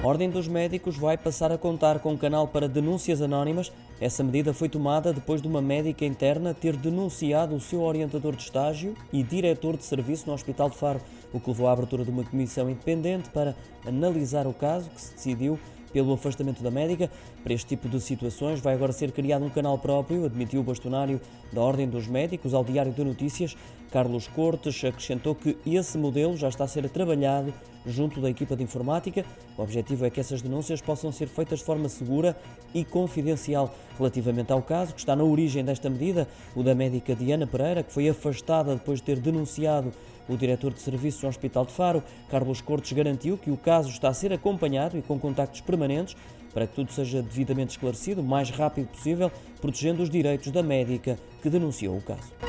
A Ordem dos Médicos vai passar a contar com um canal para denúncias anónimas. Essa medida foi tomada depois de uma médica interna ter denunciado o seu orientador de estágio e diretor de serviço no Hospital de Faro, o que levou à abertura de uma comissão independente para analisar o caso, que se decidiu pelo afastamento da médica. Para este tipo de situações vai agora ser criado um canal próprio, admitiu o bastonário da Ordem dos Médicos ao Diário de Notícias. Carlos Cortes acrescentou que esse modelo já está a ser trabalhado junto da equipa de informática. O objetivo é que essas denúncias possam ser feitas de forma segura e confidencial. Relativamente ao caso que está na origem desta medida, o da médica Diana Pereira, que foi afastada depois de ter denunciado o diretor de serviços do Hospital de Faro, Carlos Cortes, garantiu que o caso está a ser acompanhado e com contactos permanentes para que tudo seja devidamente esclarecido o mais rápido possível, protegendo os direitos da médica que denunciou o caso.